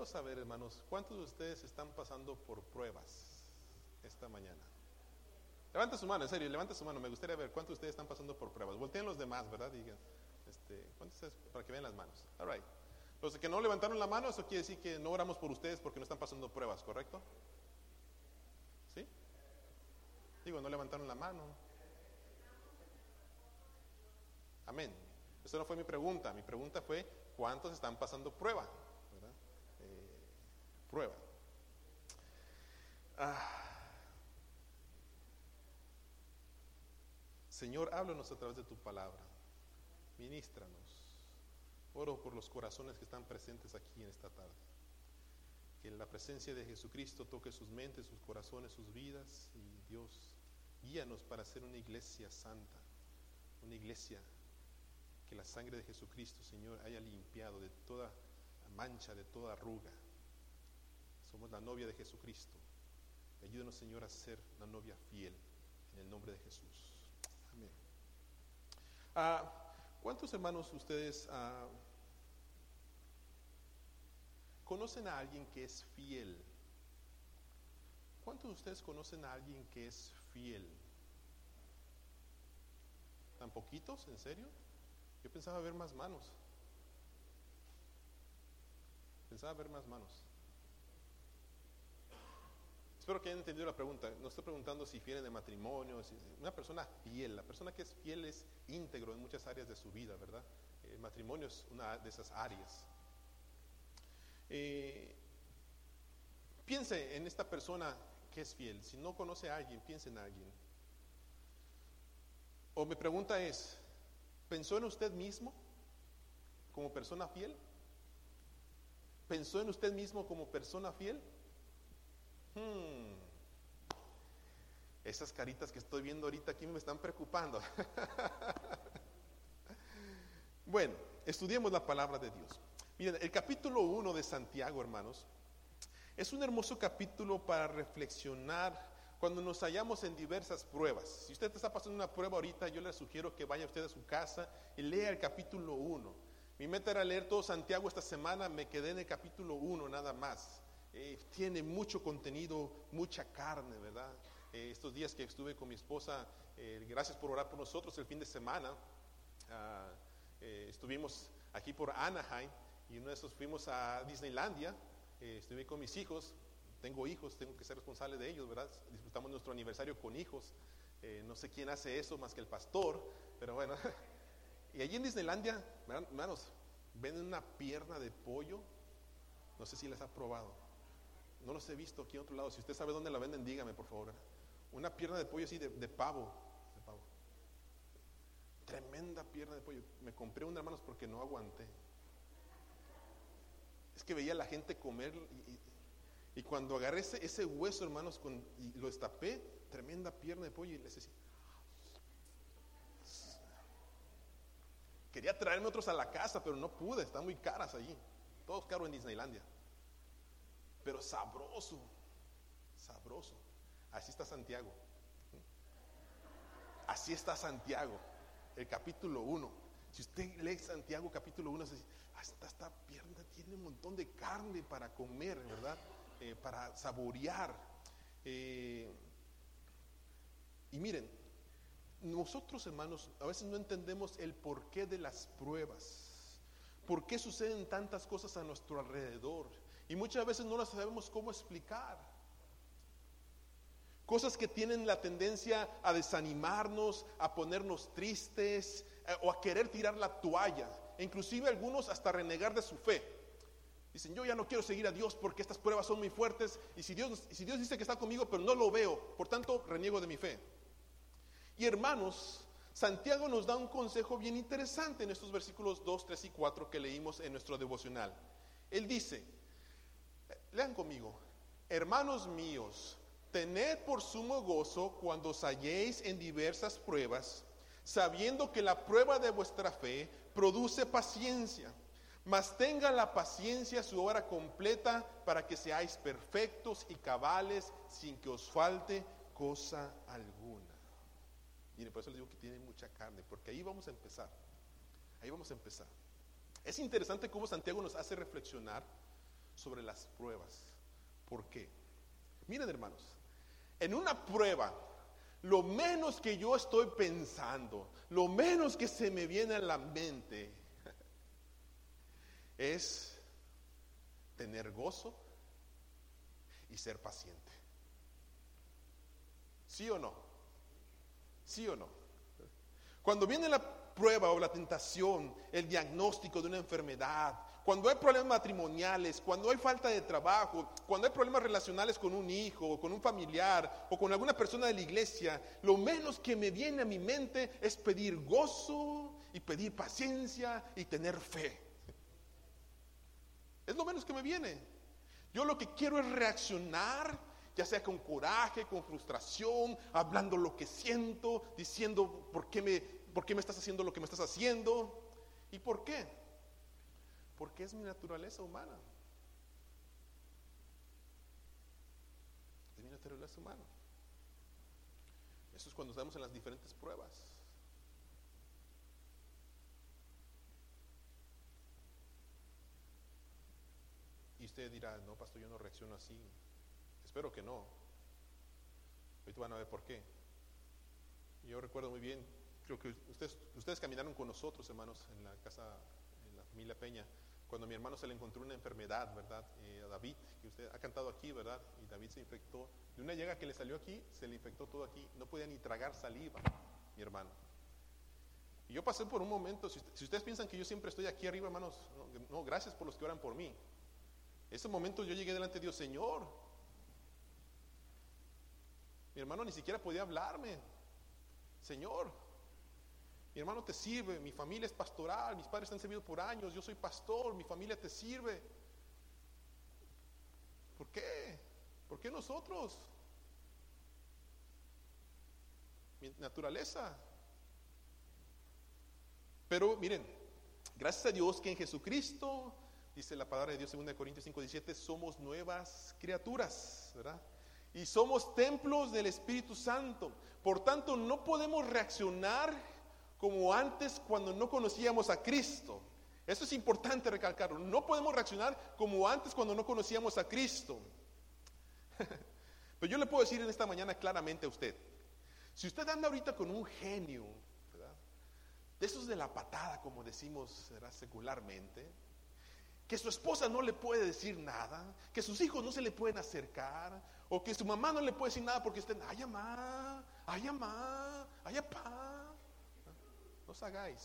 quiero saber, hermanos, ¿cuántos de ustedes están pasando por pruebas esta mañana? Levante su mano, en serio, levante su mano. Me gustaría ver cuántos de ustedes están pasando por pruebas. Volteen los demás, ¿verdad? Digan, este. Para que vean las manos. All right. Los que no levantaron la mano, eso quiere decir que no oramos por ustedes porque no están pasando pruebas, ¿correcto? ¿Sí? Digo, no levantaron la mano. Amén. Eso no fue mi pregunta. Mi pregunta fue, ¿cuántos están pasando prueba? Prueba. Ah. Señor, háblanos a través de tu palabra. Ministranos. Oro por los corazones que están presentes aquí en esta tarde. Que la presencia de Jesucristo toque sus mentes, sus corazones, sus vidas. Y Dios, guíanos para ser una iglesia santa. Una iglesia que la sangre de Jesucristo, Señor, haya limpiado de toda mancha, de toda arruga. Somos la novia de Jesucristo. Ayúdanos, Señor, a ser la novia fiel. En el nombre de Jesús. Amén. Ah, ¿Cuántos hermanos ustedes ah, conocen a alguien que es fiel? ¿Cuántos de ustedes conocen a alguien que es fiel? ¿Tan poquitos? ¿En serio? Yo pensaba ver más manos. Pensaba ver más manos. Espero que hayan entendido la pregunta. No estoy preguntando si fiel de matrimonio. Una persona fiel. La persona que es fiel es íntegro en muchas áreas de su vida, ¿verdad? El matrimonio es una de esas áreas. Eh, piense en esta persona que es fiel. Si no conoce a alguien, piense en alguien. O mi pregunta es, ¿pensó en usted mismo como persona fiel? ¿Pensó en usted mismo como persona fiel? Hmm. Esas caritas que estoy viendo ahorita aquí me están preocupando. bueno, estudiemos la palabra de Dios. Miren, el capítulo 1 de Santiago, hermanos, es un hermoso capítulo para reflexionar cuando nos hallamos en diversas pruebas. Si usted está pasando una prueba ahorita, yo le sugiero que vaya usted a su casa y lea el capítulo 1. Mi meta era leer todo Santiago esta semana, me quedé en el capítulo 1 nada más. Eh, tiene mucho contenido, mucha carne, ¿verdad? Eh, estos días que estuve con mi esposa, eh, gracias por orar por nosotros el fin de semana. Ah, estuvimos aquí por Anaheim y uno fuimos a Disneylandia. estuve con mis hijos, tengo hijos, tengo que ser responsable de ellos, ¿verdad? Disfrutamos nuestro aniversario con hijos. no sé quién hace eso más que el pastor, pero bueno. y allí en Disneylandia, hermanos, venden una pierna de pollo. No sé si les ha probado. No los he visto aquí en otro lado. Si usted sabe dónde la venden, dígame, por favor. Una pierna de pollo así de, pavo. Tremenda pierna de pollo. Me compré una, hermanos, porque no aguanté. Es que veía a la gente comer y, cuando agarré ese, hueso, hermanos, con, y lo estapé, tremenda pierna de pollo y les decía, quería traerme otros a la casa, pero no pude, están muy caras allí. Todos caros en Disneylandia pero sabroso, sabroso. Así está Santiago. Así está Santiago, el capítulo 1. Si usted lee Santiago capítulo 1, hasta esta pierna tiene un montón de carne para comer, ¿verdad? Eh, para saborear. Eh, y miren, nosotros hermanos a veces no entendemos el porqué de las pruebas. ¿Por qué suceden tantas cosas a nuestro alrededor? Y muchas veces no las sabemos cómo explicar. Cosas que tienen la tendencia a desanimarnos, a ponernos tristes eh, o a querer tirar la toalla. E inclusive algunos hasta renegar de su fe. Dicen, yo ya no quiero seguir a Dios porque estas pruebas son muy fuertes y si Dios, si Dios dice que está conmigo pero no lo veo, por tanto reniego de mi fe. Y hermanos, Santiago nos da un consejo bien interesante en estos versículos 2, 3 y 4 que leímos en nuestro devocional. Él dice, Lean conmigo. Hermanos míos, tened por sumo gozo cuando os halléis en diversas pruebas, sabiendo que la prueba de vuestra fe produce paciencia. Mas tenga la paciencia su obra completa para que seáis perfectos y cabales sin que os falte cosa alguna. Mire, por eso les digo que tiene mucha carne, porque ahí vamos a empezar. Ahí vamos a empezar. Es interesante cómo Santiago nos hace reflexionar sobre las pruebas. ¿Por qué? Miren hermanos, en una prueba, lo menos que yo estoy pensando, lo menos que se me viene a la mente es tener gozo y ser paciente. ¿Sí o no? ¿Sí o no? Cuando viene la prueba o la tentación, el diagnóstico de una enfermedad, cuando hay problemas matrimoniales, cuando hay falta de trabajo, cuando hay problemas relacionales con un hijo, con un familiar, o con alguna persona de la iglesia, lo menos que me viene a mi mente es pedir gozo y pedir paciencia y tener fe. Es lo menos que me viene. Yo lo que quiero es reaccionar, ya sea con coraje, con frustración, hablando lo que siento, diciendo por qué me, por qué me estás haciendo lo que me estás haciendo y por qué. Porque es mi naturaleza humana. Es mi naturaleza humana. Eso es cuando estamos en las diferentes pruebas. Y usted dirá, no, pastor, yo no reacciono así. Espero que no. Ahorita van a ver por qué. Yo recuerdo muy bien, creo que ustedes, ustedes caminaron con nosotros, hermanos, en la casa, en la familia Peña, cuando mi hermano se le encontró una enfermedad, ¿verdad? Eh, a David, que usted ha cantado aquí, ¿verdad? Y David se infectó. De una llega que le salió aquí, se le infectó todo aquí. No podía ni tragar saliva, mi hermano. Y yo pasé por un momento, si, ustedes piensan que yo siempre estoy aquí arriba, hermanos, no, no, gracias por los que oran por mí. Ese momento yo llegué delante de Dios, Señor. Mi hermano ni siquiera podía hablarme. Señor, hermano te sirve, mi familia es pastoral, mis padres han servido por años, yo soy pastor, mi familia te sirve. ¿Por qué? ¿Por qué nosotros? Mi naturaleza. Pero miren, gracias a Dios que en Jesucristo, dice la palabra de Dios, 2 Corintios 5, 17, somos nuevas criaturas, ¿verdad? Y somos templos del Espíritu Santo. Por tanto, no podemos reaccionar como antes cuando no conocíamos a Cristo. Eso es importante recalcarlo. No podemos reaccionar como antes cuando no conocíamos a Cristo. Pero yo le puedo decir en esta mañana claramente a usted, si usted anda ahorita con un genio, ¿verdad? de esos de la patada, como decimos secularmente, que su esposa no le puede decir nada, que sus hijos no se le pueden acercar, o que su mamá no le puede decir nada porque usted, ay, mamá, ay, mamá, ay, papá. No os hagáis.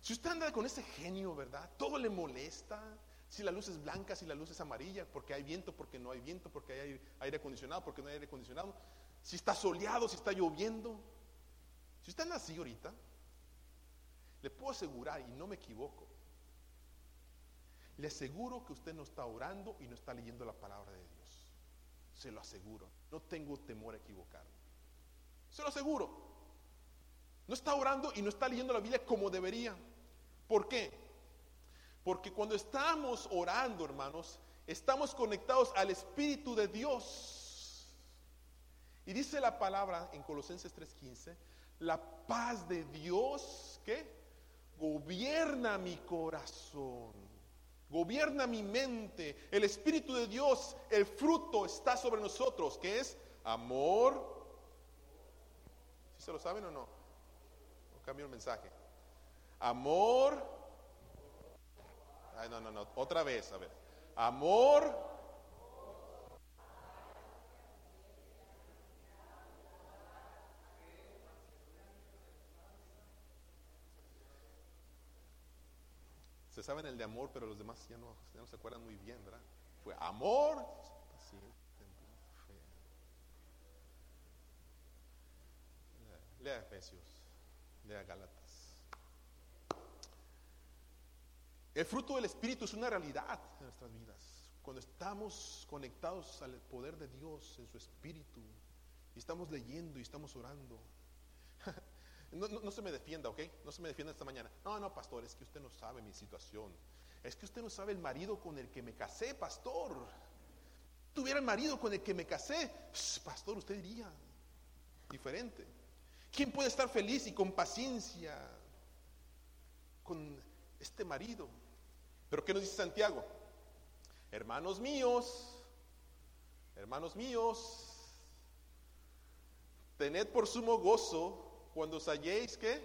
Si usted anda con ese genio, ¿verdad? Todo le molesta. Si la luz es blanca, si la luz es amarilla, porque hay viento, porque no hay viento, porque hay aire acondicionado, porque no hay aire acondicionado. Si está soleado, si está lloviendo. Si usted anda así ahorita, le puedo asegurar, y no me equivoco, le aseguro que usted no está orando y no está leyendo la palabra de Dios. Se lo aseguro. No tengo temor a equivocarme. Se lo aseguro. No está orando y no está leyendo la Biblia como debería. ¿Por qué? Porque cuando estamos orando, hermanos, estamos conectados al Espíritu de Dios. Y dice la palabra en Colosenses 3:15, la paz de Dios que gobierna mi corazón gobierna mi mente, el Espíritu de Dios, el fruto está sobre nosotros, que es amor. ¿Sí se lo saben o no? Cambio el mensaje. Amor. Ay, no, no, no. Otra vez, a ver. Amor. Se saben el de amor, pero los demás ya no, se acuerdan muy bien, ¿verdad? Fue amor. Lea Efesios, lea Gálatas. El fruto del Espíritu es una realidad en nuestras vidas. Cuando estamos conectados al poder de Dios en su Espíritu y estamos leyendo y estamos orando. No, no, se me defienda, ¿ok? No se me defienda esta mañana. No, no, pastor, es que usted no sabe mi situación. Es que usted no sabe el marido con el que me casé, pastor. Tuviera el marido con el que me casé, pastor, usted diría diferente. ¿Quién puede estar feliz y con paciencia con este marido? Pero ¿qué nos dice Santiago? hermanos míos, hermanos míos, tened por sumo gozo cuando os halléis que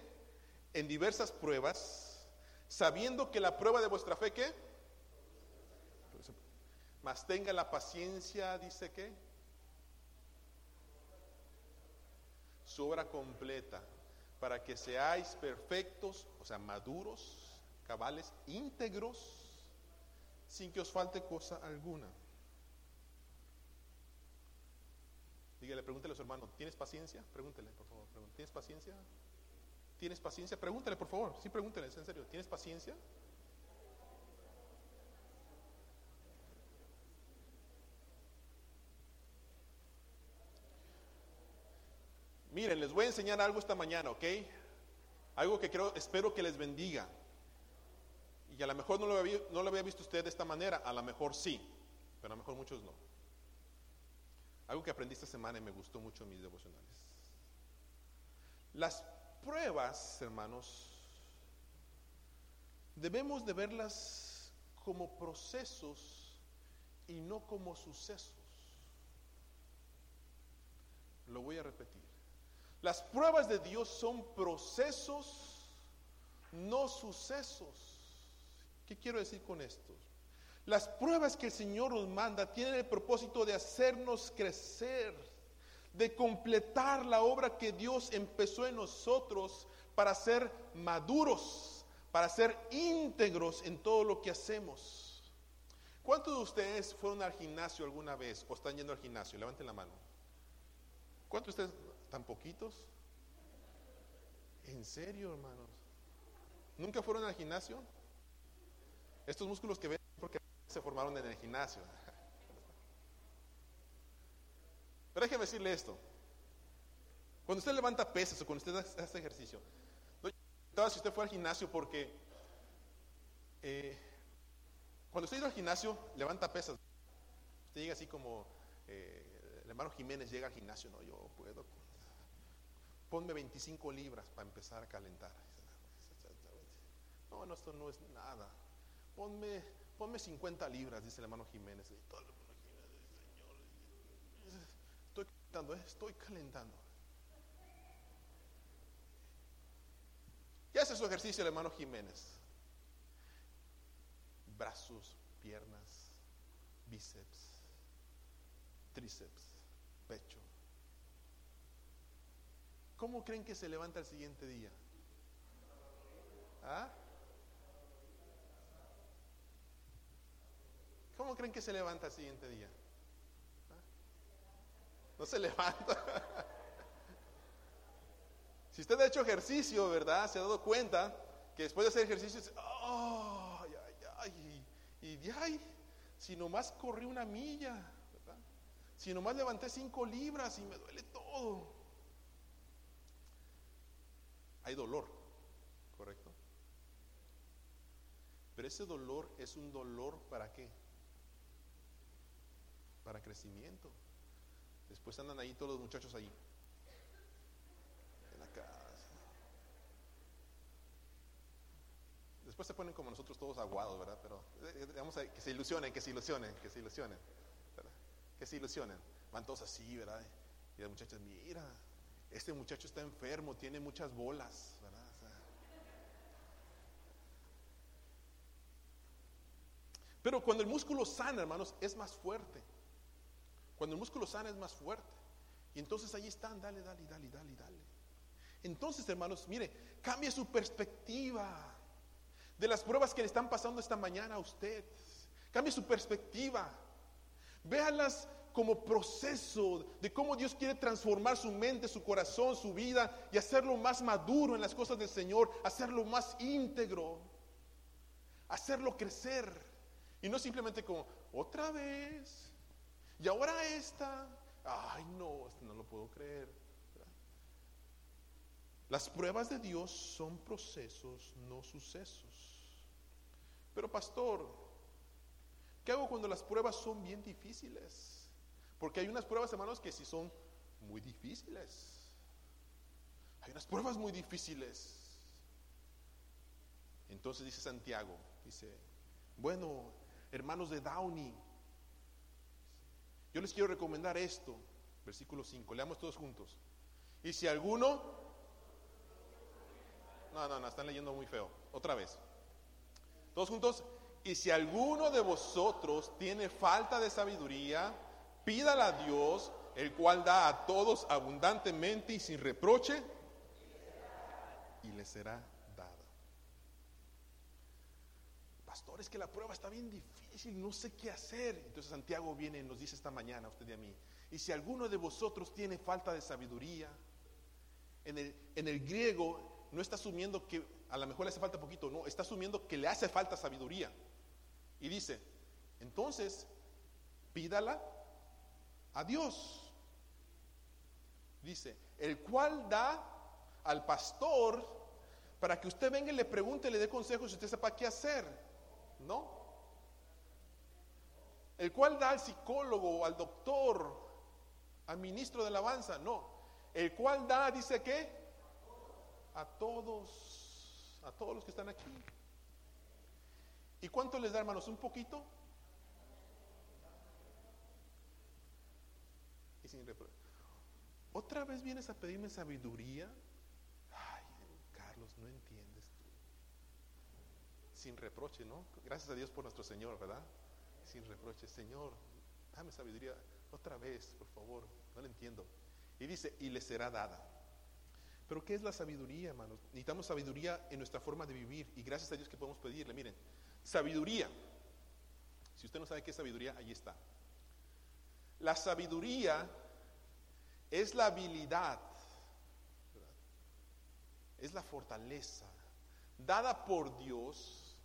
en diversas pruebas, sabiendo que la prueba de vuestra fe que más tenga la paciencia, dice que su obra completa, para que seáis perfectos, o sea, maduros, cabales, íntegros, sin que os falte cosa alguna. Dígale, pregúntele a su hermano, ¿tienes paciencia? Pregúntele, por favor. ¿Tienes paciencia? ¿Tienes paciencia? Pregúntele, por favor. Sí, pregúntele, en serio. ¿Tienes paciencia? Miren, les voy a enseñar algo esta mañana, ¿ok? Algo que creo, espero que les bendiga. Y a lo mejor no lo, había, no lo había visto usted de esta manera, a lo mejor sí, pero a lo mejor muchos no. Algo que aprendí esta semana y me gustó mucho en mis devocionales. Las pruebas, hermanos, debemos de verlas como procesos y no como sucesos. Lo voy a repetir. Las pruebas de Dios son procesos, no sucesos. ¿Qué quiero decir con esto? Las pruebas que el Señor nos manda tienen el propósito de hacernos crecer, de completar la obra que Dios empezó en nosotros para ser maduros, para ser íntegros en todo lo que hacemos. ¿Cuántos de ustedes fueron al gimnasio alguna vez o están yendo al gimnasio? Levanten la mano. ¿Cuántos de ustedes, tan poquitos? ¿En serio, hermanos? ¿Nunca fueron al gimnasio? Estos músculos que ven porque se formaron en el gimnasio. Pero déjeme decirle esto. Cuando usted levanta pesas o cuando usted hace ejercicio, no si usted fue al gimnasio porque eh, cuando usted ido al gimnasio, levanta pesas. Usted llega así como eh, el hermano Jiménez llega al gimnasio, no, yo puedo. Ponme 25 libras para empezar a calentar. No, no, esto no es nada ponme, ponme 50 libras, dice el hermano Jiménez. estoy calentando, eh, estoy calentando. Y hace su ejercicio el hermano Jiménez. Brazos, piernas, bíceps, tríceps, pecho. ¿Cómo creen que se levanta el siguiente día? ¿Ah? ¿Cómo creen que se levanta el siguiente día? ¿Ah? No se levanta. si usted ha hecho ejercicio, ¿verdad? Se ha dado cuenta que después de hacer ejercicio, ¡oh! Ay, ay, y de ahí, si nomás corrí una milla, ¿verdad? Si nomás levanté cinco libras y me duele todo. Hay dolor, ¿correcto? Pero ese dolor es un dolor para qué? para crecimiento. Después andan ahí todos los muchachos ahí, en la casa. Después se ponen como nosotros todos aguados, ¿verdad? Pero eh, vamos a que se ilusionen, que se ilusionen, que se ilusionen, Que se ilusionen. Van todos así, ¿verdad? Y las muchachas, mira, este muchacho está enfermo, tiene muchas bolas, ¿verdad? pero cuando el músculo sana, hermanos, es más fuerte. Cuando el músculo sana es más fuerte. Y entonces ahí están, dale, dale, dale, dale, dale. Entonces, hermanos, mire, cambie su perspectiva de las pruebas que le están pasando esta mañana a usted. Cambie su perspectiva. Véalas como proceso de cómo Dios quiere transformar su mente, su corazón, su vida y hacerlo más maduro en las cosas del Señor, hacerlo más íntegro, hacerlo crecer. Y no simplemente como, otra vez, y ahora esta, ay no, esto no lo puedo creer. Las pruebas de Dios son procesos, no sucesos. Pero pastor, ¿qué hago cuando las pruebas son bien difíciles? Porque hay unas pruebas, hermanos, que sí son muy difíciles. Hay unas pruebas muy difíciles. Entonces dice Santiago, dice, bueno, hermanos de Downey. Yo les quiero recomendar esto, versículo 5, leamos todos juntos. Y si alguno, no, no, no, están leyendo muy feo, otra vez. Todos juntos, y si alguno de vosotros tiene falta de sabiduría, pídala a Dios, el cual da a todos abundantemente y sin reproche, y le será dada. Pastor, es que la prueba está bien difícil, no sé qué hacer. Entonces Santiago viene y nos dice esta mañana, usted y a mí, y si alguno de vosotros tiene falta de sabiduría, en el, en el griego no está asumiendo que a lo mejor le hace falta poquito, no, está asumiendo que le hace falta sabiduría. Y dice, entonces, pídala a Dios. Dice, el cual da al pastor para que usted venga y le pregunte, le dé consejos y usted sepa qué hacer. ¿No? El cual da al psicólogo, al doctor, al ministro de alabanza. No. El cual da, dice que, a todos, a todos los que están aquí. ¿Y cuánto les da, hermanos? ¿Un poquito? Sin ¿Otra vez vienes a pedirme sabiduría? Ay, Carlos, no entiendes tú. Sin reproche, ¿no? Gracias a Dios por nuestro Señor, ¿verdad? Sin reproche, Señor, dame sabiduría otra vez, por favor, no lo entiendo. Y dice, y le será dada. Pero ¿qué es la sabiduría, hermanos? Necesitamos sabiduría en nuestra forma de vivir y gracias a Dios que podemos pedirle. Miren, sabiduría. Si usted no sabe qué es sabiduría, ahí está. La sabiduría es la habilidad, es la fortaleza dada por Dios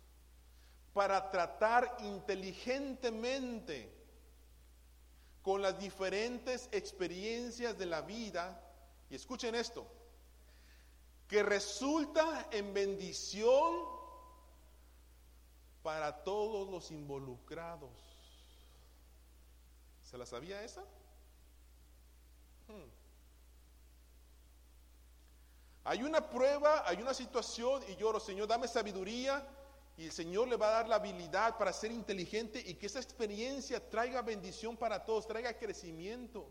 para tratar inteligentemente con las diferentes experiencias de la vida, y escuchen esto, que resulta en bendición para todos los involucrados. ¿Se la sabía esa? Hmm. Hay una prueba, hay una situación y lloro, Señor, dame sabiduría y el Señor le va a dar la habilidad para ser inteligente y que esa experiencia traiga bendición para todos, traiga crecimiento.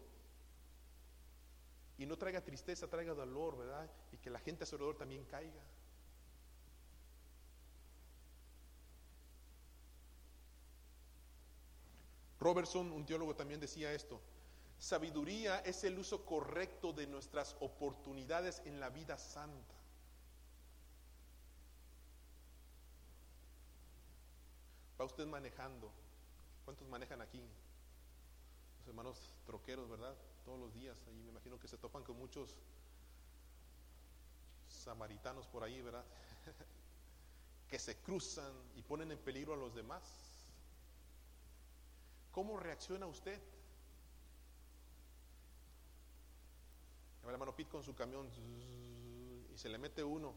Y no traiga tristeza, traiga dolor, ¿verdad? Y que la gente a su alrededor también caiga. Robertson, un teólogo, también decía esto. Sabiduría es el uso correcto de nuestras oportunidades en la vida santa. Va usted manejando. ¿Cuántos manejan aquí? Los hermanos troqueros, ¿verdad? Todos los días. Ahí me imagino que se topan con muchos samaritanos por ahí, ¿verdad? que se cruzan y ponen en peligro a los demás. ¿Cómo reacciona usted? El hermano Pete con su camión y se le mete uno.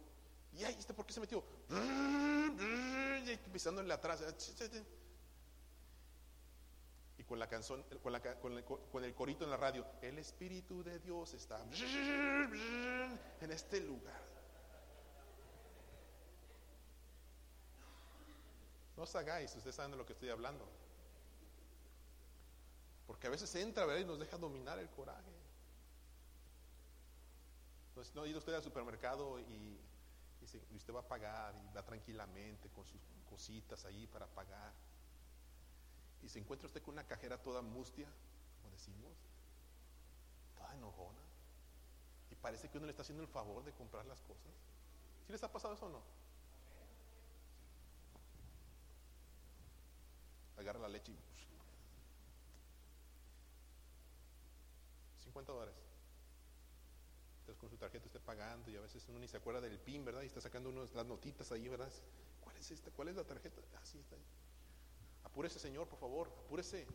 ¿Y ahí este por qué se metió? Pisándole atrás. Y con la canción, con, la, con, el, con el corito en la radio, el Espíritu de Dios está en este lugar. No os hagáis, ustedes saben de lo que estoy hablando. Porque a veces entra ¿verdad? y nos deja dominar el coraje. Entonces, no ha ido usted al supermercado y, usted va a pagar y va tranquilamente con sus cositas ahí para pagar. Y se encuentra usted con una cajera toda mustia, como decimos, toda enojona. Y parece que uno le está haciendo el favor de comprar las cosas. ¿Sí les ha pasado eso o no? Agarra la leche y 50 dólares. Entonces con su tarjeta esté pagando y a veces uno ni se acuerda del PIN, ¿verdad? Y está sacando las notitas ahí, ¿verdad? ¿Cuál es esta? ¿Cuál es la tarjeta? Ah, sí, está ahí. Apúrese, Señor, por favor, apúrese.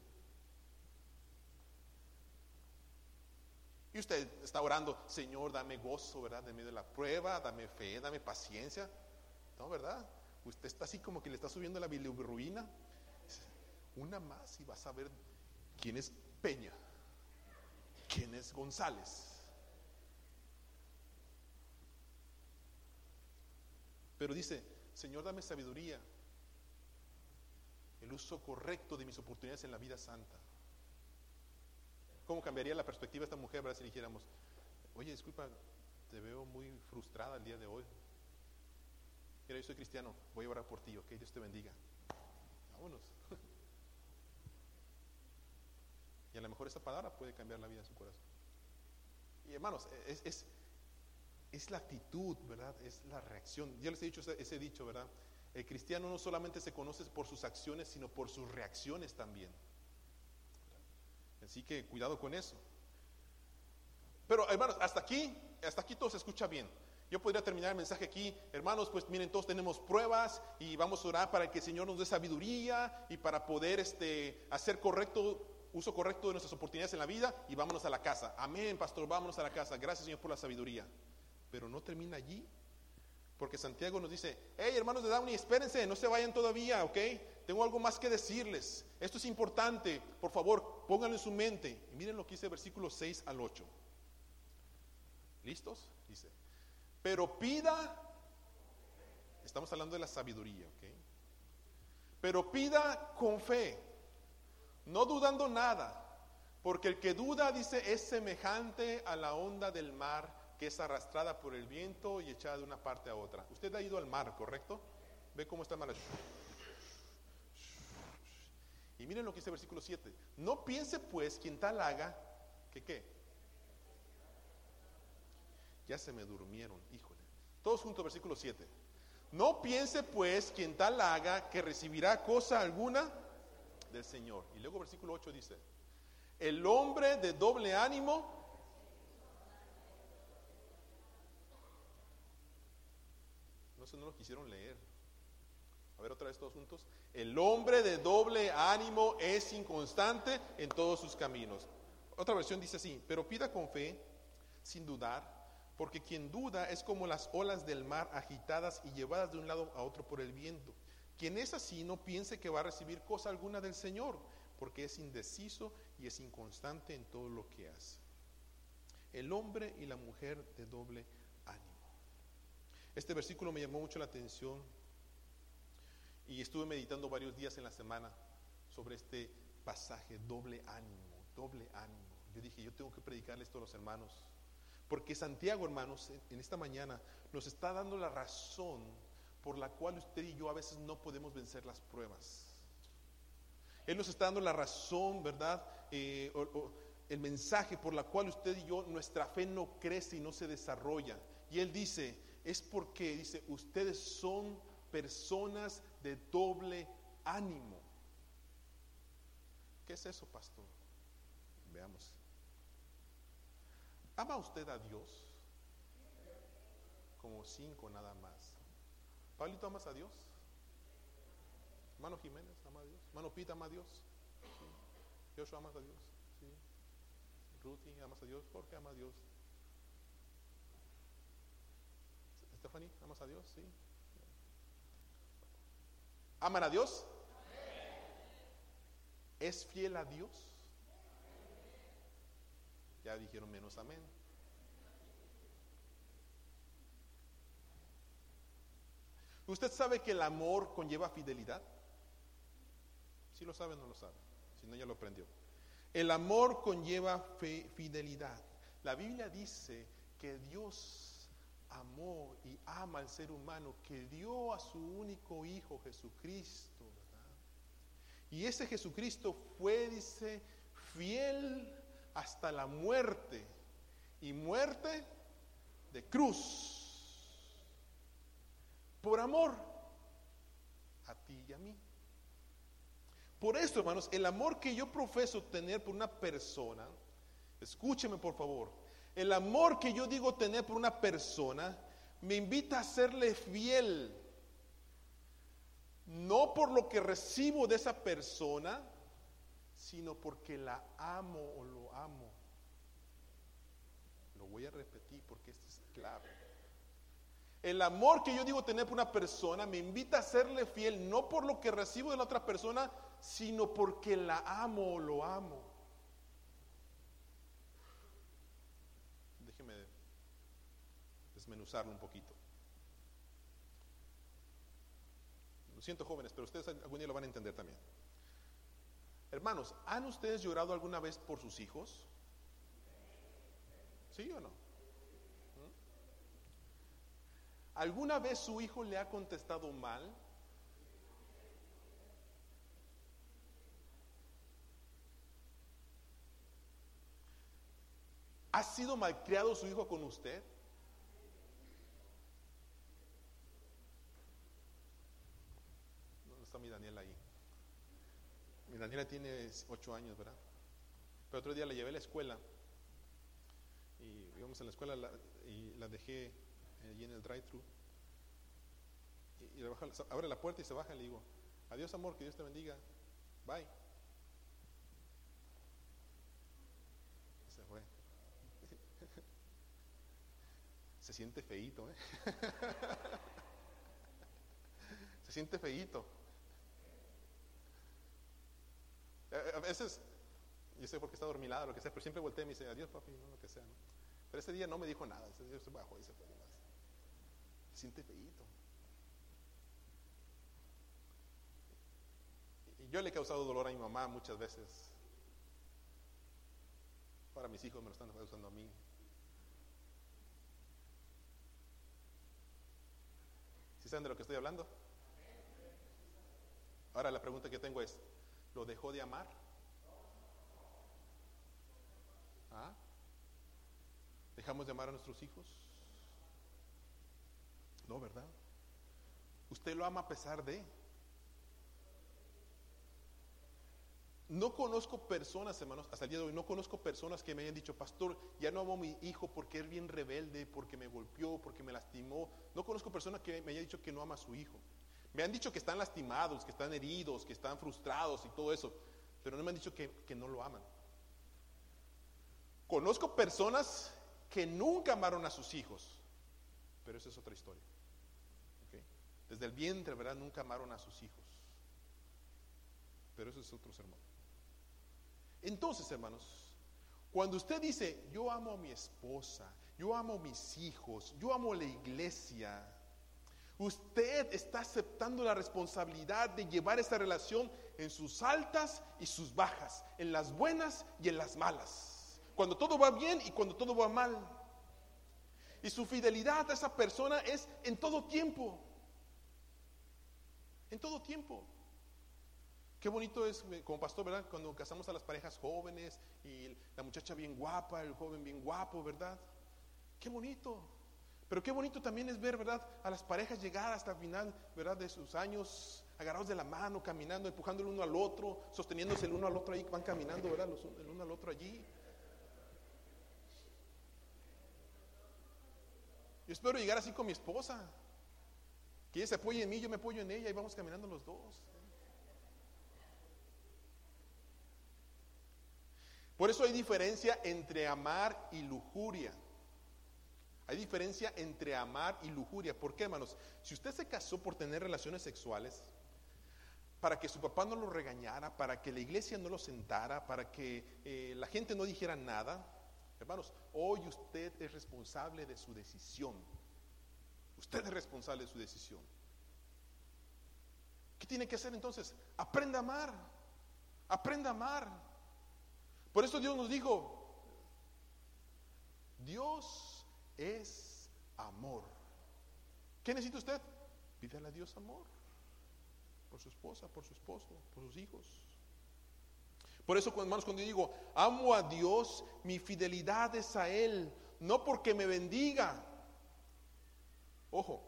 Y usted está orando, Señor, dame gozo, ¿verdad? En medio de la prueba, dame fe, dame paciencia. No, ¿verdad? Usted está así como que le está subiendo la bilirruina. Una más y vas a ver quién es Peña, quién es González. Pero dice, Señor, dame sabiduría. el uso correcto de mis oportunidades en la vida santa. ¿Cómo cambiaría la perspectiva de esta mujer ¿verdad? si dijéramos, oye, disculpa, te veo muy frustrada el día de hoy? Mira, yo soy cristiano, voy a orar por ti, ok, Dios te bendiga. Vámonos. Y a lo mejor esa palabra puede cambiar la vida de su corazón. Y hermanos, es, es, es la actitud, ¿verdad? Es la reacción. Ya les he dicho ese, ese dicho, ¿verdad? El cristiano no solamente se conoce por sus acciones, sino por sus reacciones también. Así que cuidado con eso. Pero hermanos, hasta aquí, hasta aquí todo se escucha bien. Yo podría terminar el mensaje aquí, hermanos, pues miren, todos tenemos pruebas y vamos a orar para que el Señor nos dé sabiduría y para poder este, hacer correcto, uso correcto de nuestras oportunidades en la vida y vámonos a la casa. Amén, pastor, vámonos a la casa. Gracias, Señor, por la sabiduría. Pero no termina allí, porque Santiago nos dice, hey, hermanos de Downey, espérense, no se vayan todavía, ¿ok? Tengo algo más que decirles. Esto es importante. Por favor, pónganlo en su mente. Y miren lo que dice versículos 6 al 8. ¿Listos? Dice, pero pida, estamos hablando de la sabiduría, ¿ok? Pero pida con fe, no dudando nada, porque el que duda, dice, es semejante a la onda del mar que es arrastrada por el viento y echada de una parte a otra. Usted ha ido al mar, ¿correcto? Ve cómo está el. Y miren lo que dice el versículo 7. No piense pues quien tal haga, que qué. Ya se me durmieron, híjole. Todos juntos, versículo 7. No piense pues quien tal haga que recibirá cosa alguna del Señor. Y luego versículo 8 dice, el hombre de doble ánimo No sé, no lo quisieron leer. A ver otra vez todos juntos. El hombre de doble ánimo es inconstante en todos sus caminos. Otra versión dice así, pero pida con fe, sin dudar, porque quien duda es como las olas del mar agitadas y llevadas de un lado a otro por el viento. Quien es así no piense que va a recibir cosa alguna del Señor, porque es indeciso y es inconstante en todo lo que hace. El hombre y la mujer de doble ánimo. Este versículo me llamó mucho la atención y estuve meditando varios días en la semana sobre este pasaje, doble ánimo, doble ánimo. Yo dije, yo tengo que predicarle esto a los hermanos, porque Santiago, hermanos, en esta mañana nos está dando la razón por la cual usted y yo a veces no podemos vencer las pruebas. Él nos está dando la razón, ¿verdad? Eh, o, el mensaje por la cual usted y yo, nuestra fe no crece y no se desarrolla. Y Él dice, es porque, dice, ustedes son personas de doble ánimo. ¿Qué es eso, pastor? Veamos. ¿Ama usted a Dios? Como cinco nada más. ¿Pablito amas a Dios? Hermano Jiménez ama a Dios. Hermano Pita ama a Dios. Sí. Joshua amas a Dios. Sí. Ruthie amas a Dios. Jorge ama a Dios. Stephanie, ¿amas a Dios? Sí. ¿Aman a Dios? ¿Es fiel a Dios? Ya dijeron menos amén. ¿Usted sabe que el amor conlleva fidelidad? Si lo sabe, no lo sabe. Si no, ya lo aprendió. El amor conlleva fe, fidelidad. La Biblia dice que Dios amó y ama al ser humano, que dio a su único Hijo Jesucristo, ¿verdad? Y ese Jesucristo fue, dice, fiel hasta la muerte, y muerte de cruz, por amor a ti y a mí. Por eso, hermanos, el amor que yo profeso tener por una persona, escúcheme por favor, el amor que yo digo tener por una persona me invita a serle fiel. No por lo que recibo de esa persona, sino porque la amo o lo amo. Lo voy a repetir porque esto es clave. El amor que yo digo tener por una persona me invita a serle fiel, no por lo que recibo de la otra persona, sino porque la amo o lo amo. desmenuzarlo un poquito. Lo siento jóvenes, pero ustedes algún día lo van a entender también. Hermanos, ¿han ustedes llorado alguna vez por sus hijos? ¿Sí o no? ¿Alguna vez su hijo le ha contestado mal? ¿Ha sido malcriado su hijo con usted? ¿Dónde está mi Daniela ahí? Mi Daniela tiene ocho años, ¿verdad? Pero otro día la llevé a la escuela y íbamos a la escuela la- y la dejé allí en el drive-thru. Y, abre la puerta y se baja y le digo, adiós amor, que Dios te bendiga, bye. Se fue. Se siente feíto, ¿eh? Se siente feíto. A veces, yo sé porque está dormilada, lo que sea, pero siempre volteé y me dice, adiós papi, no, lo que sea. Pero ese día no me dijo nada, ese día se bajó y se fue. Siente feíto. Y yo le he causado dolor a mi mamá muchas veces. Ahora mis hijos me lo están causando a mí. ¿Sí saben de lo que estoy hablando? Ahora la pregunta que tengo es, ¿lo dejó de amar? ¿Ah? ¿Dejamos de amar a nuestros hijos? No, ¿verdad? Usted lo ama a pesar de. No conozco personas, hermanos, hasta el día de hoy, no conozco personas que me hayan dicho, pastor, ya no amo a mi hijo porque es bien rebelde, porque me golpeó, porque me lastimó. No conozco personas que me hayan dicho que no ama a su hijo. Me han dicho que están lastimados, que están heridos, que están frustrados y todo eso, pero no me han dicho que, que no lo aman. Conozco personas que nunca amaron a sus hijos, pero esa es otra historia. Desde el vientre, ¿verdad? Nunca amaron a sus hijos. Pero eso es otro sermón. Entonces, hermanos, cuando usted dice, yo amo a mi esposa, yo amo a mis hijos, yo amo a la iglesia, usted está aceptando la responsabilidad de llevar esa relación en sus altas y sus bajas, en las buenas y en las malas, cuando todo va bien y cuando todo va mal. Y su fidelidad a esa persona es en todo tiempo, en todo tiempo. Qué bonito es como pastor, ¿verdad? Cuando casamos a las parejas jóvenes y la muchacha bien guapa, el joven bien guapo, ¿verdad? Qué bonito. Pero qué bonito también es ver, ¿verdad? A las parejas llegar hasta el final, ¿verdad? De sus años, agarrados de la mano, caminando, empujando el uno al otro, sosteniéndose el uno al otro ahí, van caminando, ¿verdad? Los- el uno al otro allí. Yo espero llegar así con mi esposa. Que ella se apoye en mí, yo me apoyo en ella y vamos caminando los dos. Por eso hay diferencia entre amar y lujuria. Hay diferencia entre amar y lujuria. ¿Por qué, hermanos? Si usted se casó por tener relaciones sexuales, para que su papá no lo regañara, para que la iglesia no lo sentara, para que eh, la gente no dijera nada, hermanos, hoy usted es responsable de su decisión. Usted es responsable de su decisión. ¿Qué tiene que hacer entonces? Aprenda a amar. Aprenda a amar. Por eso Dios nos dijo, Dios es amor. ¿Qué necesita usted? Pídale a Dios amor. Por su esposa, por su esposo, por sus hijos. Por eso, hermanos, cuando yo digo, amo a Dios, mi fidelidad es a Él, no porque me bendiga. Ojo,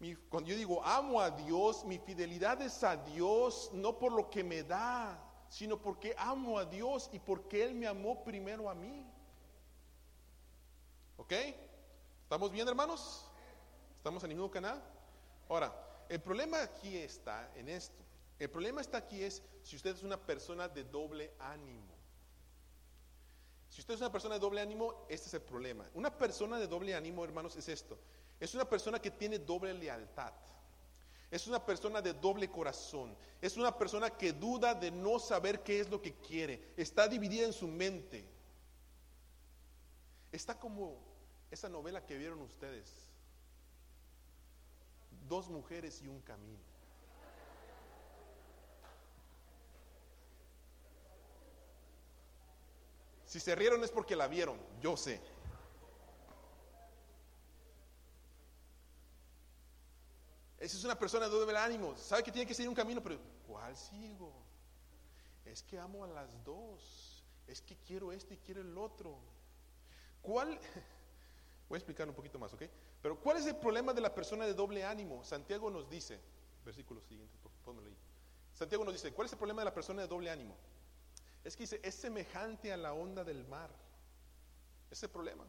mi- cuando yo digo, amo a Dios, mi fidelidad es a Dios, no por lo que me da, sino porque amo a Dios y porque Él me amó primero a mí. ¿Ok? ¿Estamos bien, hermanos? ¿Estamos en el mismo canal? Ahora, el problema aquí está en esto. El problema está aquí es si usted es una persona de doble ánimo. Si usted es una persona de doble ánimo, este es el problema. Una persona de doble ánimo, hermanos, es esto. Es una persona que tiene doble lealtad. Es una persona de doble corazón. Es una persona que duda de no saber qué es lo que quiere. Está dividida en su mente. Está como esa novela que vieron ustedes. dos mujeres y un camino. Si se rieron es porque la vieron, yo sé. Esa es una persona de doble ánimo. Sabe que tiene que seguir un camino, pero ¿cuál sigo? Es que amo a las dos. Es que quiero esto y quiero el otro. ¿Cuál? Voy a explicar un poquito más, ¿ok? Pero ¿cuál es el problema de la persona de doble ánimo? Santiago nos dice, versículo siguiente, pónmelo ahí. Santiago nos dice, ¿cuál es el problema de la persona de doble ánimo? Es que dice, es semejante a la onda del mar. Ese problema.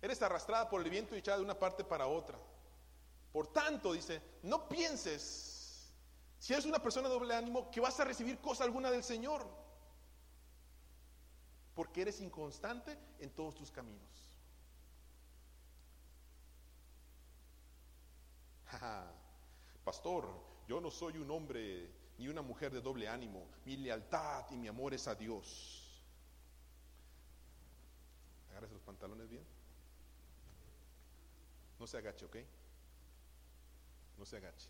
Eres arrastrada por el viento y echada de una parte para otra. Por tanto, dice, no pienses, si eres una persona de doble ánimo, que vas a recibir cosa alguna del Señor. Porque eres inconstante en todos tus caminos. Pastor, yo no soy un hombre ni una mujer de doble ánimo. Mi lealtad y mi amor es a Dios. Agarres los pantalones bien. No se agache, ¿ok? No se agache.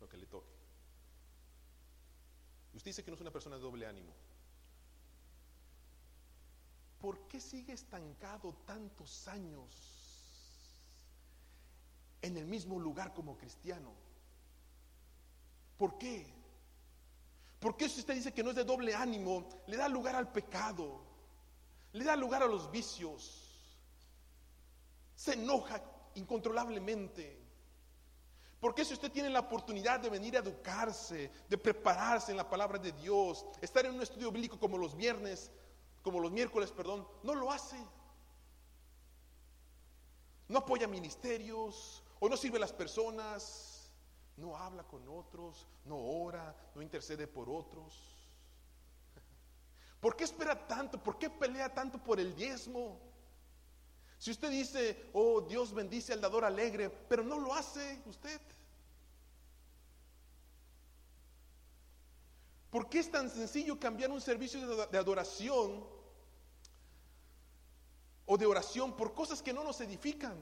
Lo que le toque. Usted dice que no es una persona de doble ánimo. ¿Por qué sigue estancado tantos años en el mismo lugar como cristiano? ¿Por qué? Porque si usted dice que no es de doble ánimo, le da lugar al pecado, le da lugar a los vicios, se enoja incontrolablemente. Porque si usted tiene la oportunidad de venir a educarse, de prepararse en la palabra de Dios, estar en un estudio bíblico como los viernes, como los miércoles, perdón, no lo hace. No apoya ministerios o no sirve a las personas no habla con otros, no ora, no intercede por otros. ¿Por qué espera tanto? ¿Por qué pelea tanto por el diezmo? Si usted dice, oh Dios bendice al dador alegre, pero no lo hace usted. ¿Por qué es tan sencillo cambiar un servicio de adoración o de oración por cosas que no nos edifican?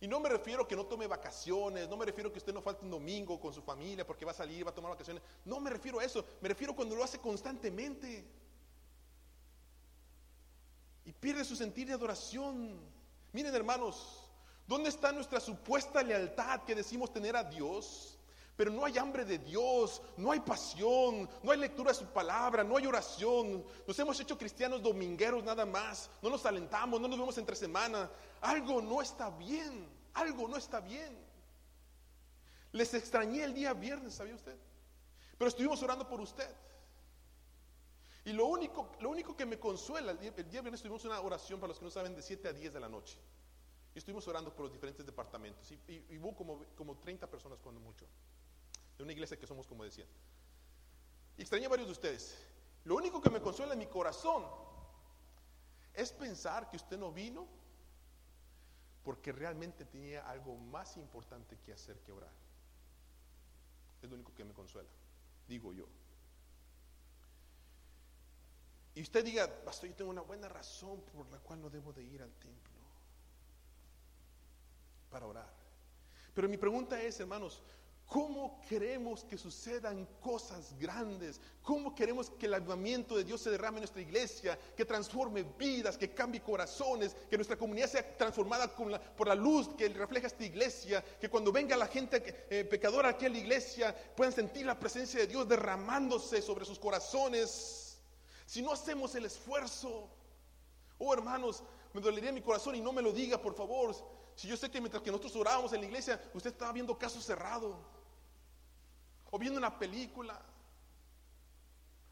Y no me refiero que no tome vacaciones, no me refiero que usted no falte un domingo con su familia porque va a salir, va a tomar vacaciones. No me refiero a eso, me refiero cuando lo hace constantemente. Y pierde su sentir de adoración. Miren hermanos, ¿dónde está nuestra supuesta lealtad que decimos tener a Dios? Pero no hay hambre de Dios, no hay pasión, no hay lectura de su palabra, no hay oración. Nos hemos hecho cristianos domingueros nada más. No nos alentamos, no nos vemos entre semana. Algo no está bien, algo no está bien. Les extrañé el día viernes, ¿sabía usted? Pero estuvimos orando por usted. Y lo único, lo único que me consuela, el día, viernes tuvimos una oración, para los que no saben, de 7 a 10 de la noche. Y estuvimos orando por los diferentes departamentos. Y, hubo como, como 30 personas cuando mucho de una iglesia que somos, como decía. Y extrañé a varios de ustedes. Lo único que me consuela en mi corazón es pensar que usted no vino porque realmente tenía algo más importante que hacer que orar. Es lo único que me consuela, digo yo. Y usted diga, pastor, yo tengo una buena razón por la cual no debo de ir al templo para orar. Pero mi pregunta es, hermanos, ¿Cómo queremos que sucedan cosas grandes? ¿Cómo queremos que el avivamiento de Dios se derrame en nuestra iglesia? Que transforme vidas, que cambie corazones, que nuestra comunidad sea transformada por la luz que refleja esta iglesia. Que cuando venga la gente eh, pecadora aquí a la iglesia puedan sentir la presencia de Dios derramándose sobre sus corazones. Si no hacemos el esfuerzo, oh hermanos, me dolería mi corazón y no me lo diga, por favor. Si yo sé que mientras que nosotros orábamos en la iglesia, usted estaba viendo casos cerrados o viendo una película.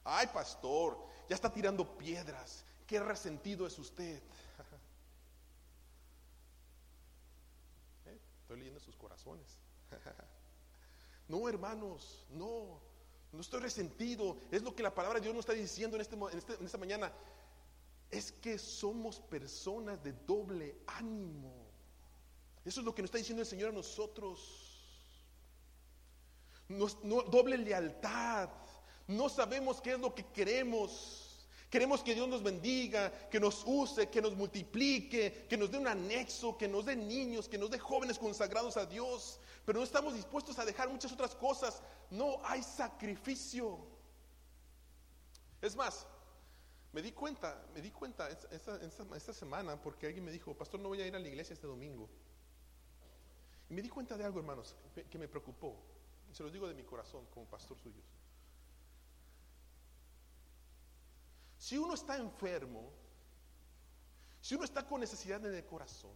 Ay, pastor, ya está tirando piedras. Qué resentido es usted. ¿Eh? Estoy leyendo sus corazones. no, hermanos, no. No estoy resentido. Es lo que la palabra de Dios nos está diciendo en, este, este, en esta mañana. Es que somos personas de doble ánimo. Eso es lo que nos está diciendo el Señor a nosotros no, doble lealtad. No sabemos qué es lo que queremos. Queremos que Dios nos bendiga, que nos use, que nos multiplique, que nos dé un anexo, que nos dé niños, que nos dé jóvenes consagrados a Dios. Pero no estamos dispuestos a dejar muchas otras cosas. No hay sacrificio. Es más, me di cuenta, me di cuenta esta, esta, semana porque alguien me dijo, pastor, no voy a ir a la iglesia este domingo. Y me di cuenta de algo, hermanos, que me preocupó. Se los digo de mi corazón como pastor suyo. Si uno está enfermo, si uno está con necesidad en el corazón,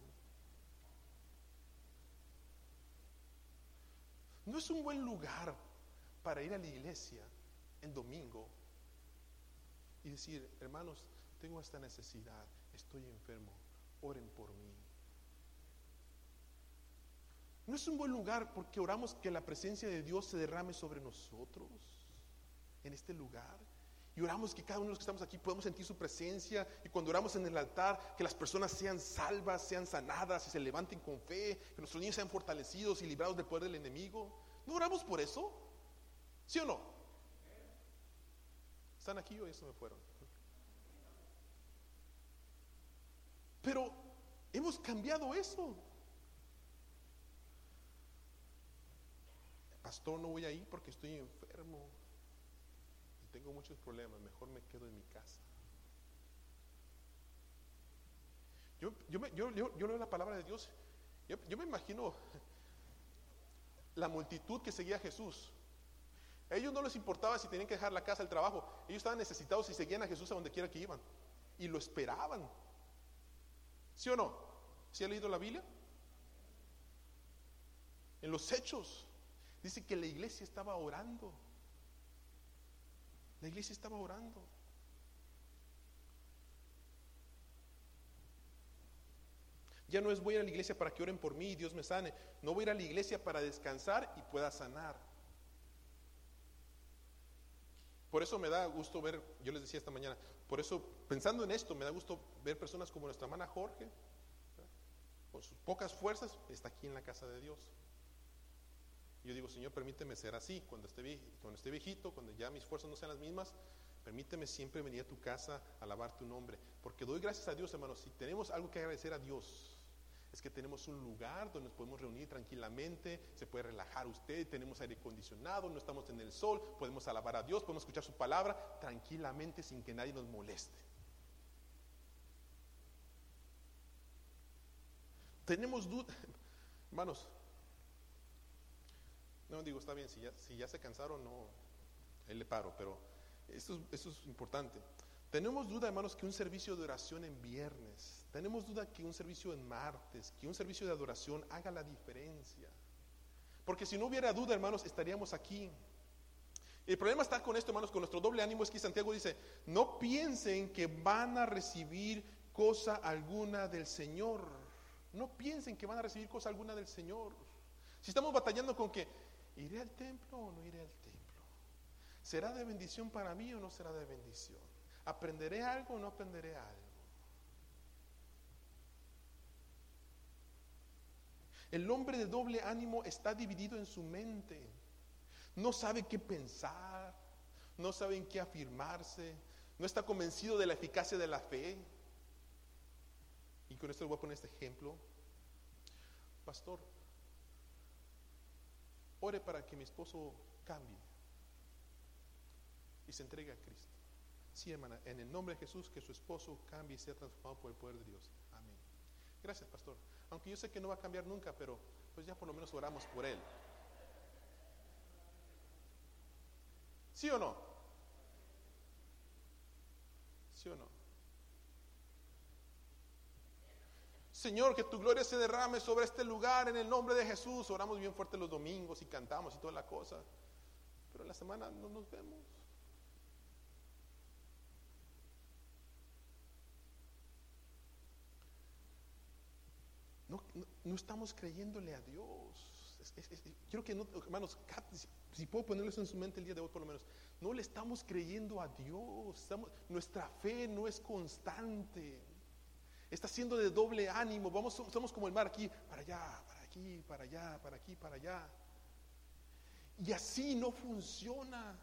no es un buen lugar para ir a la iglesia el domingo y decir, hermanos, tengo esta necesidad, estoy enfermo, oren por mí. No es un buen lugar porque oramos que la presencia de Dios se derrame sobre nosotros en este lugar. Y oramos que cada uno de los que estamos aquí podamos sentir su presencia. Y cuando oramos en el altar, que las personas sean salvas, sean sanadas y se levanten con fe. Que nuestros niños sean fortalecidos y librados del poder del enemigo. ¿No oramos por eso? ¿Sí o no? ¿Están aquí o eso me fueron? Pero hemos cambiado eso. Pastor, no voy a ir porque estoy enfermo tengo muchos problemas, mejor me quedo en mi casa. Yo, yo, yo, leo la palabra de Dios, yo, me imagino la multitud que seguía a Jesús. A ellos no les importaba si tenían que dejar la casa, el trabajo. Ellos estaban necesitados y seguían a Jesús a donde quiera que iban. Y lo esperaban. ¿Sí o no? ¿Sí ha leído la Biblia? En los hechos dice que la iglesia estaba orando. La iglesia estaba orando. Ya no es voy a ir a la iglesia para que oren por mí y Dios me sane. No voy a ir a la iglesia para descansar y pueda sanar. Por eso me da gusto ver, yo les decía esta mañana, por eso pensando en esto, me da gusto ver personas como nuestra hermana Jorge, con sus pocas fuerzas, está aquí en la casa de Dios yo digo, Señor, permíteme ser así. Cuando esté, cuando esté viejito, cuando ya mis fuerzas no sean las mismas, permíteme siempre venir a tu casa a alabar tu nombre. Porque doy gracias a Dios, hermanos. Si tenemos algo que agradecer a Dios, es que tenemos un lugar donde nos podemos reunir tranquilamente, se puede relajar usted, tenemos aire acondicionado, no estamos en el sol, podemos alabar a Dios, podemos escuchar su palabra tranquilamente sin que nadie nos moleste. Tenemos dudas, hermanos, no, digo, está bien, si ya, si ya se cansaron, no, él le paro, pero esto, esto es importante. Tenemos duda, hermanos, que un servicio de oración en viernes, tenemos duda que un servicio en martes, que un servicio de adoración haga la diferencia. Porque si no hubiera duda, hermanos, estaríamos aquí. El problema está con esto, hermanos, con nuestro doble ánimo es que Santiago dice, no piensen que van a recibir cosa alguna del Señor. No piensen que van a recibir cosa alguna del Señor. Si estamos batallando con que ¿Iré al templo o no iré al templo? ¿Será de bendición para mí o no será de bendición? ¿Aprenderé algo o no aprenderé algo? El hombre de doble ánimo está dividido en su mente. No sabe qué pensar, no sabe en qué afirmarse, no está convencido de la eficacia de la fe. Y con esto le voy a poner este ejemplo. Pastor, Ore para que mi esposo cambie y se entregue a Cristo. Sí, hermana, en el nombre de Jesús, que su esposo cambie y sea transformado por el poder de Dios. Amén. Gracias, pastor. Aunque yo sé que no va a cambiar nunca, pero pues ya por lo menos oramos por él. ¿Sí o no? ¿Sí o no? Señor, que tu gloria se derrame sobre este lugar en el nombre de Jesús. Oramos bien fuerte los domingos y cantamos y toda la cosa. Pero en la semana no nos vemos. No, estamos creyéndole a Dios. quiero que, no, hermanos, si puedo ponerles en su mente el día de hoy por lo menos, no le estamos creyendo a Dios. nuestra fe no es constante está siendo de doble ánimo. Vamos, somos como el mar aquí, para allá, para aquí, para allá, para aquí, para allá. Y así no funciona.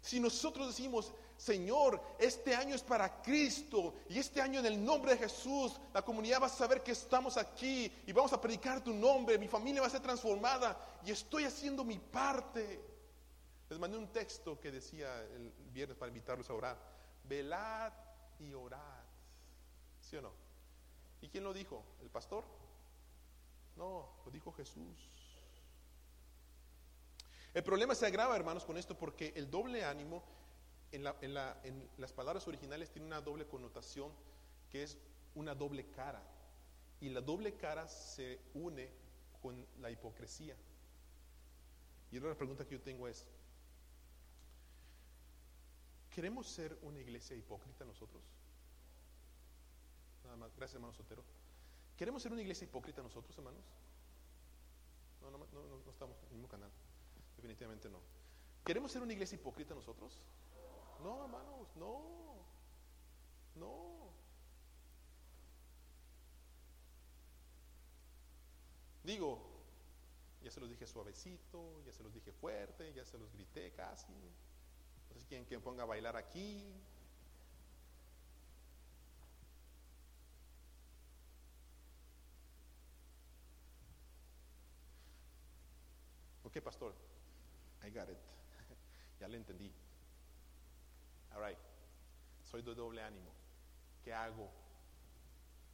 Si nosotros decimos, Señor, este año es para Cristo y este año en el nombre de Jesús, la comunidad va a saber que estamos aquí y vamos a predicar tu nombre, mi familia va a ser transformada y estoy haciendo mi parte. Les mandé un texto que decía el viernes para invitarlos a orar. Velad y orad. ¿Sí o no? ¿Y quién lo dijo? ¿El pastor? No, lo dijo Jesús. El problema se agrava, hermanos, con esto porque el doble ánimo en, las palabras originales tiene una doble connotación que es una doble cara. Y la doble cara se une con la hipocresía. Y ahora la pregunta que yo tengo es, ¿queremos ser una iglesia hipócrita nosotros? Nada más, gracias hermano Sotero. ¿Queremos ser una iglesia hipócrita nosotros, hermanos? No, no, no, no estamos en el mismo canal. Definitivamente no. ¿Queremos ser una iglesia hipócrita nosotros? No, hermanos, no. No. Digo, ya se los dije suavecito, ya se los dije fuerte, ya se los grité casi. No sé que me ponga a bailar aquí. Ok, pastor. I got it. ya le entendí. All right. Soy de doble ánimo. ¿Qué hago?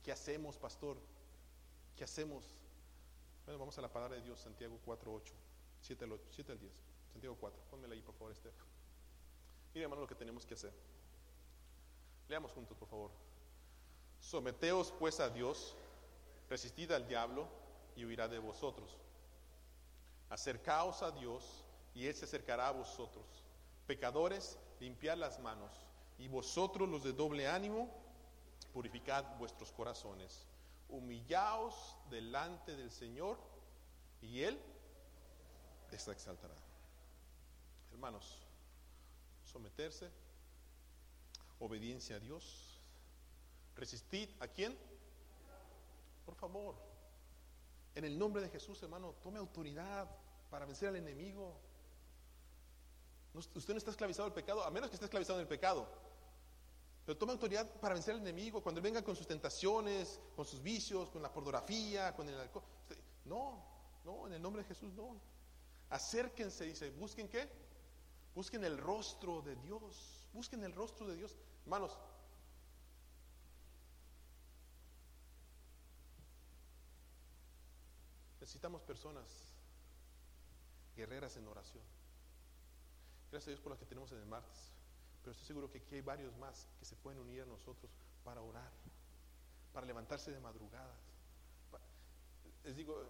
¿Qué hacemos, pastor? ¿Qué hacemos? Bueno, vamos a la palabra de Dios, Santiago 4, 8, 7 al, 7 al 10. Santiago 4. Pónmela ahí, por favor, Estef. Mire, hermano, lo que tenemos que hacer. Leamos juntos, por favor. Someteos pues a Dios, resistid al diablo y huirá de vosotros. Acercaos a Dios y Él se acercará a vosotros. Pecadores, limpiad las manos. Y vosotros los de doble ánimo, purificad vuestros corazones. Humillaos delante del Señor y Él les exaltará. Hermanos, someterse, obediencia a Dios. Resistid a quién? Por favor, en el nombre de Jesús, hermano, tome autoridad para vencer al enemigo. Usted no está esclavizado al pecado, a menos que esté esclavizado en el pecado. Pero tome autoridad para vencer al enemigo cuando él venga con sus tentaciones, con sus vicios, con la pornografía, con el alcohol. No, no, en el nombre de Jesús no. Acérquense, dice, busquen qué? Busquen el rostro de Dios. Busquen el rostro de Dios. Hermanos, necesitamos personas guerreras en oración. Gracias a Dios por las que tenemos en el martes. Pero estoy seguro que aquí hay varios más que se pueden unir a nosotros para orar, para levantarse de madrugadas. Les digo,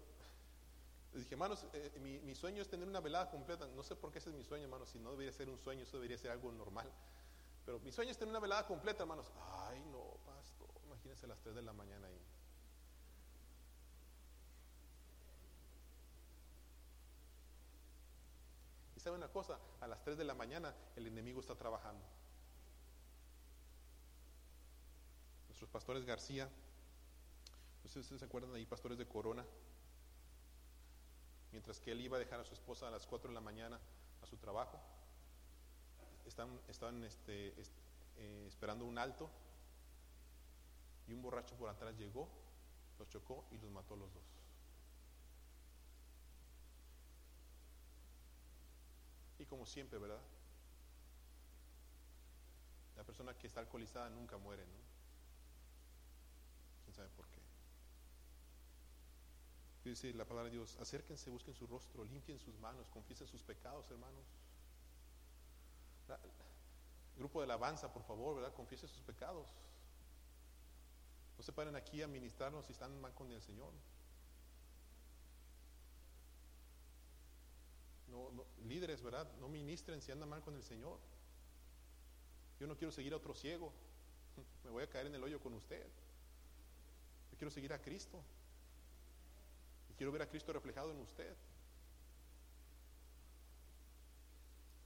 les dije, hermanos, eh, mi, mi, sueño es tener una velada completa. No sé por qué ese es mi sueño, hermanos. Si no debería ser un sueño, eso debería ser algo normal. Pero mi sueño es tener una velada completa, hermanos. Ay, no, pastor. Imagínense las 3 de la mañana ahí. Y una cosa, a las 3 de la mañana el enemigo está trabajando. Nuestros pastores García, ustedes se acuerdan ahí, pastores de Corona, mientras que él iba a dejar a su esposa a las 4 de la mañana a su trabajo, están, este, eh, esperando un alto y un borracho por atrás llegó, los chocó y los mató los dos. Y como siempre, ¿verdad? La persona que está alcoholizada nunca muere, ¿no? ¿Quién sabe por qué? Dice la palabra de Dios, acérquense, busquen su rostro, limpien sus manos, confiesen sus pecados, hermanos. grupo de alabanza, por favor, ¿verdad? Confiesen sus pecados. No se paren aquí a ministrarnos si están mal con el Señor. No, líderes, ¿verdad? No ministren si andan mal con el Señor. Yo no quiero seguir a otro ciego. Me voy a caer en el hoyo con usted. Yo quiero seguir a Cristo. Y quiero ver a Cristo reflejado en usted.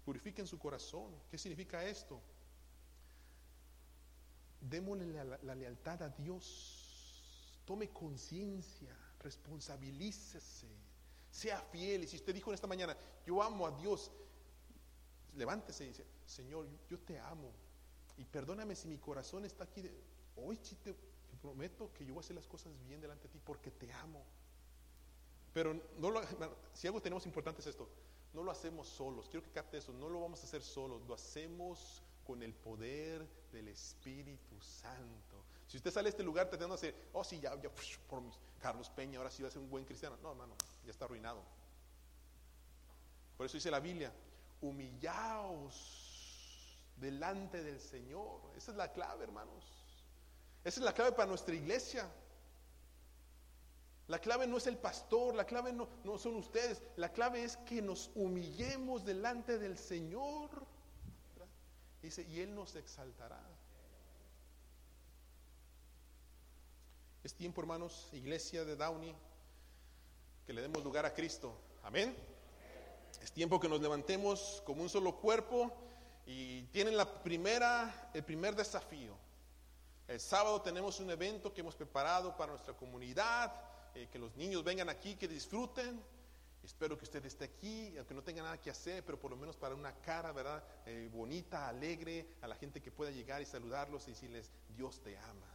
Purifiquen su corazón. ¿Qué significa esto? Démosle la lealtad a Dios. Tome conciencia. Responsabilícese sea fiel. Y si usted dijo en esta mañana, yo amo a Dios, levántese y dice, Señor, yo te amo. Y perdóname si mi corazón está aquí. Hoy sí te, prometo que yo voy a hacer las cosas bien delante de ti porque te amo. Pero no lo, si algo tenemos importante es esto, no lo hacemos solos. Quiero que capte eso, no lo vamos a hacer solos, lo hacemos con el poder del Espíritu Santo. Si usted sale a este lugar tratando de hacer, oh sí, ya, ya, por Carlos Peña, ahora sí va a ser un buen cristiano. No, hermano, ya está arruinado. Por eso dice la Biblia, humillaos delante del Señor. Esa es la clave, hermanos. Esa es la clave para nuestra iglesia. La clave no es el pastor, la clave no, no son ustedes, la clave es que nos humillemos delante del Señor. Dice, y Él nos exaltará. Es tiempo, hermanos, iglesia de Downey, que le demos lugar a Cristo. Amén. Es tiempo que nos levantemos como un solo cuerpo y tienen la primera, el primer desafío. El sábado tenemos un evento que hemos preparado para nuestra comunidad, eh, que los niños vengan aquí, que disfruten. Espero que usted esté aquí, aunque no tenga nada que hacer, pero por lo menos para una cara, ¿verdad? Eh, bonita, alegre, a la gente que pueda llegar y saludarlos y decirles, Dios te ama.